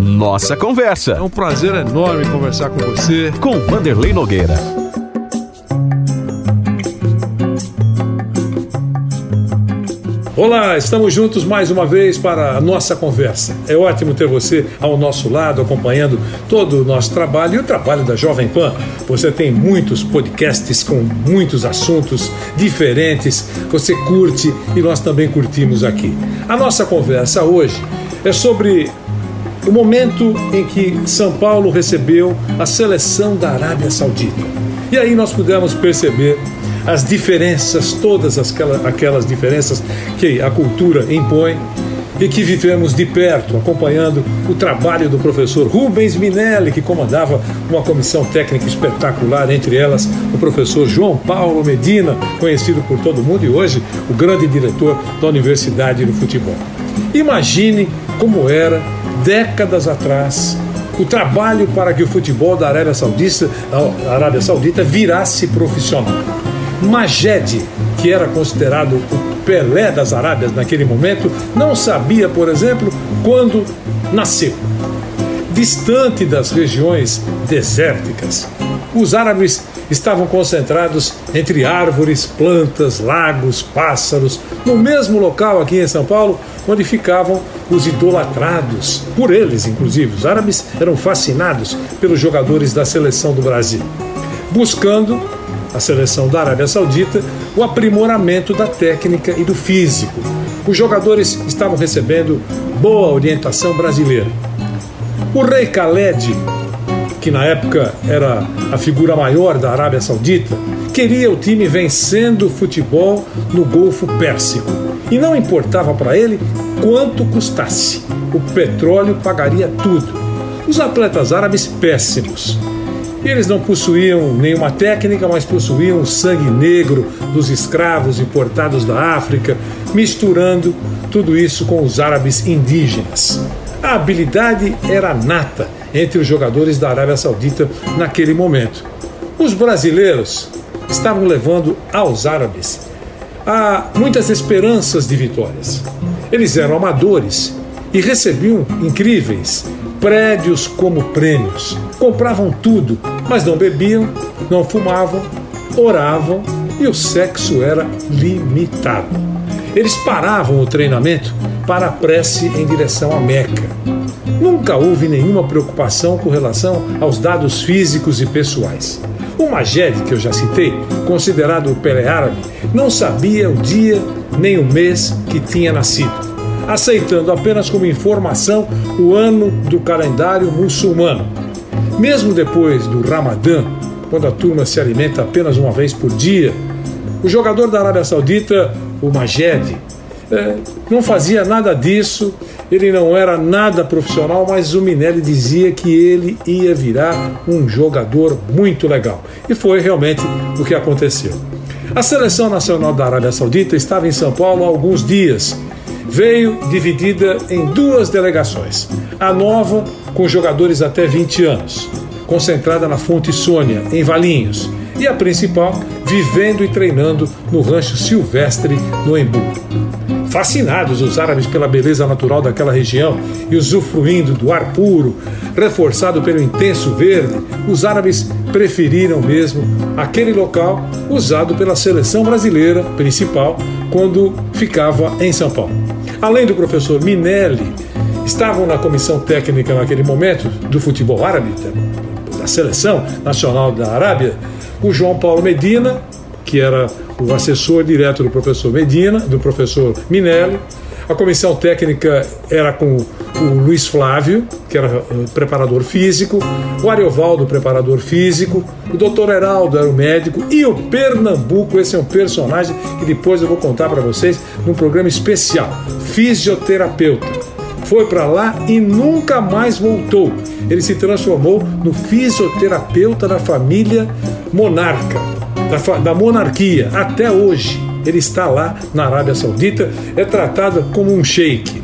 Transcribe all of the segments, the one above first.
Nossa Conversa. É um prazer enorme conversar com você. Com Vanderlei Nogueira. Olá, estamos juntos mais uma vez para a nossa conversa. É ótimo ter você ao nosso lado, acompanhando todo o nosso trabalho e o trabalho da Jovem Pan. Você tem muitos podcasts com muitos assuntos diferentes, você curte e nós também curtimos aqui. A nossa conversa hoje é sobre o momento em que São Paulo recebeu a seleção da Arábia Saudita. E aí nós pudemos perceber as diferenças, todas aquelas, aquelas diferenças que a cultura impõe e que vivemos de perto, acompanhando o trabalho do professor Rubens Minelli, que comandava uma comissão técnica espetacular, entre elas o professor João Paulo Medina, conhecido por todo mundo e hoje o grande diretor da Universidade do Futebol. Imagine como era décadas atrás o trabalho para que o futebol da Arábia Saudita, da Arábia Saudita virasse profissional. Majed, que era considerado o Pelé das Arábias naquele momento, não sabia, por exemplo, quando nasceu. Distante das regiões desérticas, os árabes estavam concentrados entre árvores, plantas, lagos, pássaros, no mesmo local aqui em São Paulo, onde ficavam os idolatrados, por eles inclusive. Os árabes eram fascinados pelos jogadores da seleção do Brasil, buscando a seleção da Arábia Saudita o aprimoramento da técnica e do físico. Os jogadores estavam recebendo boa orientação brasileira. O rei Khaled, que na época era a figura maior da Arábia Saudita, queria o time vencendo o futebol no Golfo Pérsico. E não importava para ele quanto custasse. O petróleo pagaria tudo. Os atletas árabes péssimos. Eles não possuíam nenhuma técnica, mas possuíam o sangue negro dos escravos importados da África, misturando tudo isso com os árabes indígenas. A habilidade era nata entre os jogadores da Arábia Saudita naquele momento. Os brasileiros estavam levando aos árabes a muitas esperanças de vitórias. Eles eram amadores e recebiam incríveis prédios como prêmios. Compravam tudo, mas não bebiam, não fumavam, oravam e o sexo era limitado. Eles paravam o treinamento para a prece em direção à Meca. Nunca houve nenhuma preocupação com relação aos dados físicos e pessoais. O Majed, que eu já citei, considerado o Pelé árabe, não sabia o dia nem o mês que tinha nascido aceitando apenas como informação o ano do calendário muçulmano. Mesmo depois do Ramadã, quando a turma se alimenta apenas uma vez por dia, o jogador da Arábia Saudita, o Majed, é, não fazia nada disso, ele não era nada profissional, mas o Minelli dizia que ele ia virar um jogador muito legal. E foi realmente o que aconteceu. A seleção nacional da Arábia Saudita estava em São Paulo há alguns dias veio dividida em duas delegações. A nova, com jogadores até 20 anos, concentrada na Fonte Sônia, em Valinhos, e a principal, vivendo e treinando no rancho Silvestre, no Embu. Fascinados os árabes pela beleza natural daquela região e usufruindo do ar puro, reforçado pelo intenso verde, os árabes preferiram mesmo aquele local usado pela seleção brasileira principal quando ficava em São Paulo. Além do professor Minelli, estavam na comissão técnica naquele momento do futebol árabe, da seleção nacional da Arábia, o João Paulo Medina, que era o assessor direto do professor Medina, do professor Minelli. A comissão técnica era com o Luiz Flávio, que era eh, preparador físico, o Ariovaldo, preparador físico, o doutor Heraldo era o médico e o Pernambuco, esse é um personagem que depois eu vou contar para vocês num programa especial, fisioterapeuta. Foi para lá e nunca mais voltou. Ele se transformou no fisioterapeuta da família monarca, da, da monarquia, até hoje. Ele está lá na Arábia Saudita, é tratado como um sheik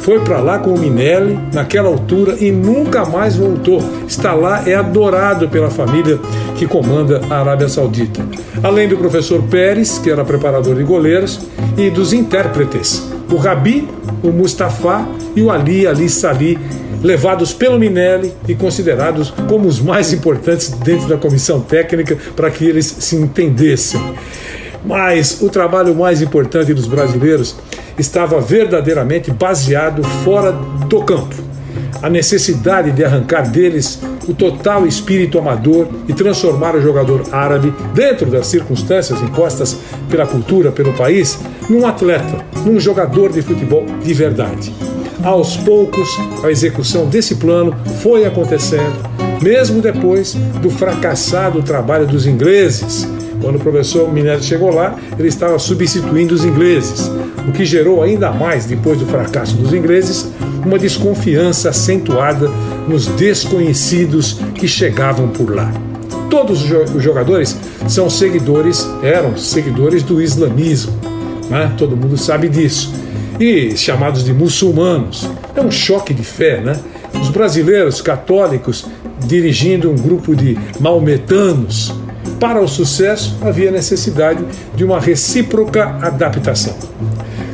foi para lá com o Minelli naquela altura e nunca mais voltou. Está lá, é adorado pela família que comanda a Arábia Saudita. Além do professor Pérez, que era preparador de goleiros, e dos intérpretes, o Rabi, o Mustafa e o Ali Ali Sali, levados pelo Minelli e considerados como os mais importantes dentro da comissão técnica para que eles se entendessem. Mas o trabalho mais importante dos brasileiros estava verdadeiramente baseado fora do campo. A necessidade de arrancar deles o total espírito amador e transformar o jogador árabe, dentro das circunstâncias impostas pela cultura, pelo país, num atleta, num jogador de futebol de verdade. Aos poucos, a execução desse plano foi acontecendo, mesmo depois do fracassado trabalho dos ingleses. Quando o professor Minério chegou lá, ele estava substituindo os ingleses, o que gerou ainda mais, depois do fracasso dos ingleses, uma desconfiança acentuada nos desconhecidos que chegavam por lá. Todos os jogadores são seguidores, eram seguidores do islamismo, né? todo mundo sabe disso e chamados de muçulmanos. É um choque de fé, né? Os brasileiros católicos dirigindo um grupo de maometanos. Para o sucesso, havia necessidade de uma recíproca adaptação.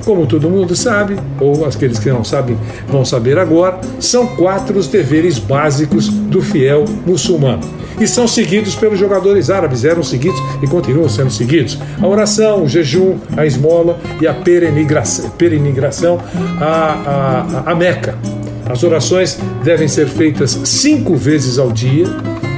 Como todo mundo sabe, ou aqueles que não sabem vão saber agora, são quatro os deveres básicos do fiel muçulmano e são seguidos pelos jogadores árabes, eram seguidos e continuam sendo seguidos. A oração, o jejum, a esmola e a peregrinação, a, a, a Meca. As orações devem ser feitas cinco vezes ao dia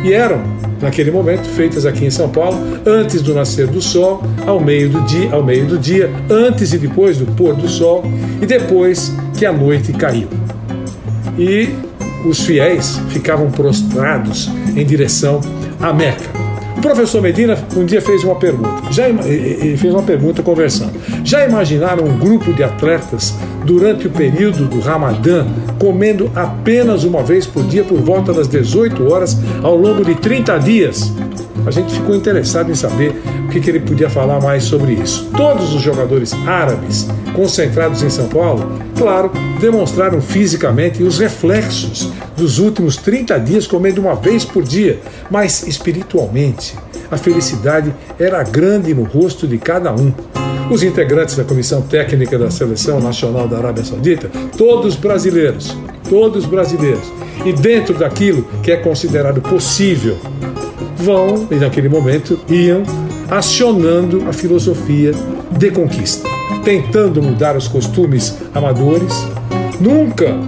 e eram, naquele momento, feitas aqui em São Paulo, antes do nascer do sol, ao meio do dia, ao meio do dia, antes e depois do pôr do sol e depois que a noite caiu. E os fiéis ficavam prostrados em direção à Meca. O professor Medina um dia fez uma pergunta. Já ele fez uma pergunta conversando. Já imaginaram um grupo de atletas durante o período do Ramadã comendo apenas uma vez por dia por volta das 18 horas ao longo de 30 dias? A gente ficou interessado em saber o que, que ele podia falar mais sobre isso. Todos os jogadores árabes concentrados em São Paulo, claro, demonstraram fisicamente os reflexos dos últimos 30 dias comendo uma vez por dia, mas espiritualmente a felicidade era grande no rosto de cada um. Os integrantes da comissão técnica da Seleção Nacional da Arábia Saudita, todos brasileiros, todos brasileiros, e dentro daquilo que é considerado possível, vão, e naquele momento, iam acionando a filosofia de conquista, tentando mudar os costumes amadores, nunca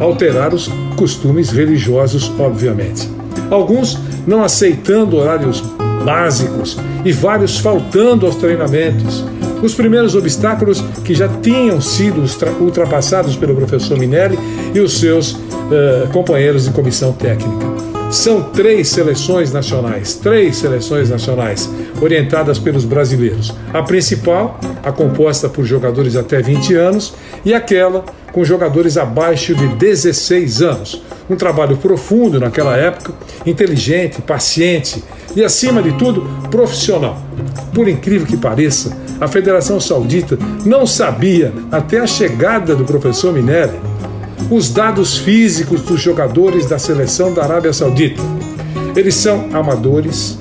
alterar os costumes religiosos, obviamente. Alguns não aceitando horários básicos e vários faltando aos treinamentos. Os primeiros obstáculos que já tinham sido ultrapassados pelo professor Minelli e os seus uh, companheiros de comissão técnica. São três seleções nacionais, três seleções nacionais orientadas pelos brasileiros. A principal, a composta por jogadores até 20 anos, e aquela com jogadores abaixo de 16 anos. Um trabalho profundo naquela época, inteligente, paciente e, acima de tudo, profissional. Por incrível que pareça, a Federação Saudita não sabia, até a chegada do professor Minelli, os dados físicos dos jogadores da seleção da Arábia Saudita. Eles são amadores,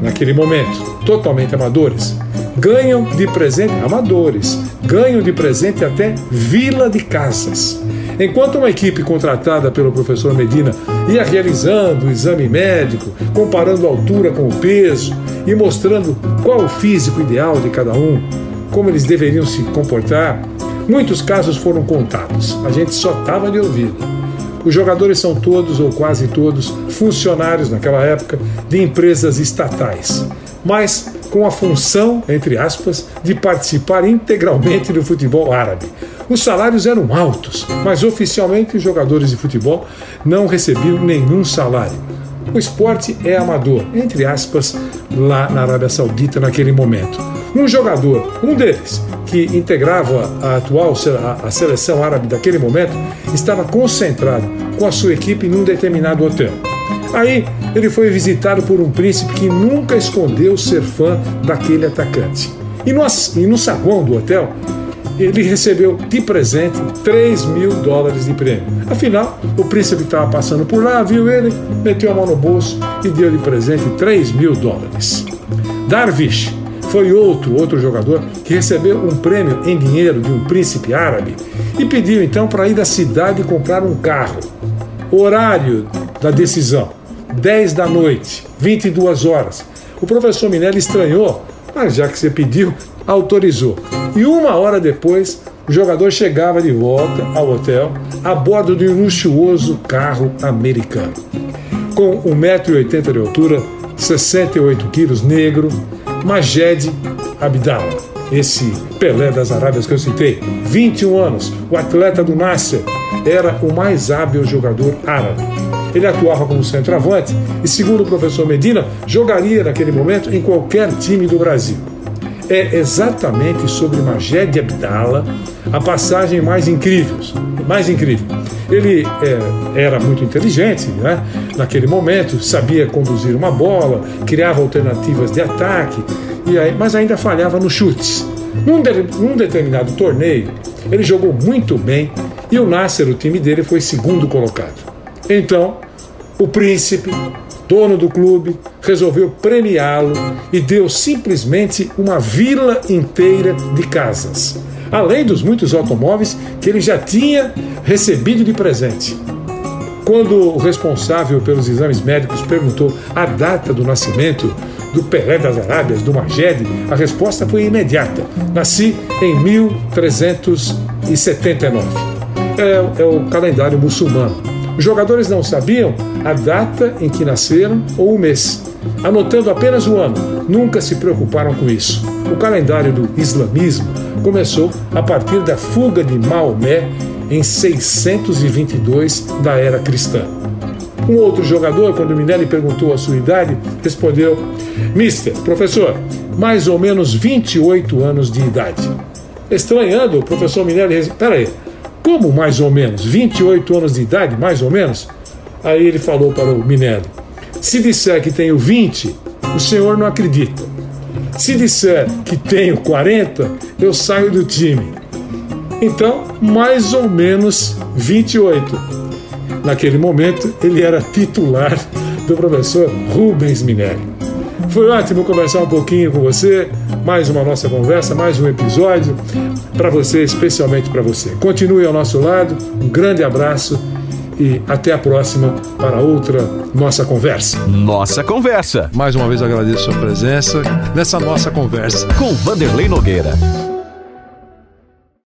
naquele momento, totalmente amadores. Ganham de presente, amadores, ganham de presente até vila de casas. Enquanto uma equipe contratada pelo professor Medina ia realizando o exame médico, comparando a altura com o peso e mostrando qual o físico ideal de cada um, como eles deveriam se comportar, Muitos casos foram contados, a gente só estava de ouvido. Os jogadores são todos ou quase todos funcionários naquela época de empresas estatais, mas com a função, entre aspas, de participar integralmente do futebol árabe. Os salários eram altos, mas oficialmente os jogadores de futebol não recebiam nenhum salário. O esporte é amador, entre aspas, lá na Arábia Saudita naquele momento. Um jogador, um deles, que integrava a atual a seleção árabe daquele momento, estava concentrado com a sua equipe num determinado hotel. Aí ele foi visitado por um príncipe que nunca escondeu ser fã daquele atacante. E no, e no saguão do hotel, ele recebeu de presente 3 mil dólares de prêmio. Afinal, o príncipe estava passando por lá, viu ele, meteu a mão no bolso e deu de presente 3 mil dólares. Darvish foi outro, outro jogador que recebeu um prêmio em dinheiro de um príncipe árabe e pediu então para ir à cidade comprar um carro. Horário da decisão: 10 da noite, 22 horas. O professor Minelli estranhou, mas já que você pediu, autorizou. E uma hora depois, o jogador chegava de volta ao hotel a bordo de um luxuoso carro americano. Com 1,80m de altura, 68 quilos, negro, Majed Abdallah, esse Pelé das Arábias que eu citei, 21 anos, o atleta do Nasser, era o mais hábil jogador árabe. Ele atuava como centroavante e, segundo o professor Medina, jogaria naquele momento em qualquer time do Brasil é exatamente sobre Majed Abdallah a passagem mais incrível. Mais incrível. Ele é, era muito inteligente, né? naquele momento, sabia conduzir uma bola, criava alternativas de ataque, e aí, mas ainda falhava nos chutes. Num, de, num determinado torneio, ele jogou muito bem e o Nasser, o time dele, foi segundo colocado. Então, o príncipe dono do clube, resolveu premiá-lo e deu simplesmente uma vila inteira de casas, além dos muitos automóveis que ele já tinha recebido de presente. Quando o responsável pelos exames médicos perguntou a data do nascimento do Pelé das Arábias, do Majed, a resposta foi imediata. Nasci em 1379. É, é o calendário muçulmano. Os jogadores não sabiam a data em que nasceram ou o mês, anotando apenas o ano. Nunca se preocuparam com isso. O calendário do islamismo começou a partir da fuga de Maomé em 622 da era cristã. Um outro jogador, quando Minelli perguntou a sua idade, respondeu: Mister, professor, mais ou menos 28 anos de idade. Estranhando, o professor Minelli, peraí, como mais ou menos? 28 anos de idade, mais ou menos? Aí ele falou para o Minelli: Se disser que tenho 20, o senhor não acredita. Se disser que tenho 40, eu saio do time. Então, mais ou menos 28. Naquele momento, ele era titular do professor Rubens Minelli. Foi ótimo conversar um pouquinho com você. Mais uma nossa conversa, mais um episódio para você, especialmente para você. Continue ao nosso lado. Um grande abraço e até a próxima para outra nossa conversa. Nossa conversa. Mais uma vez agradeço a sua presença nessa nossa conversa com Vanderlei Nogueira.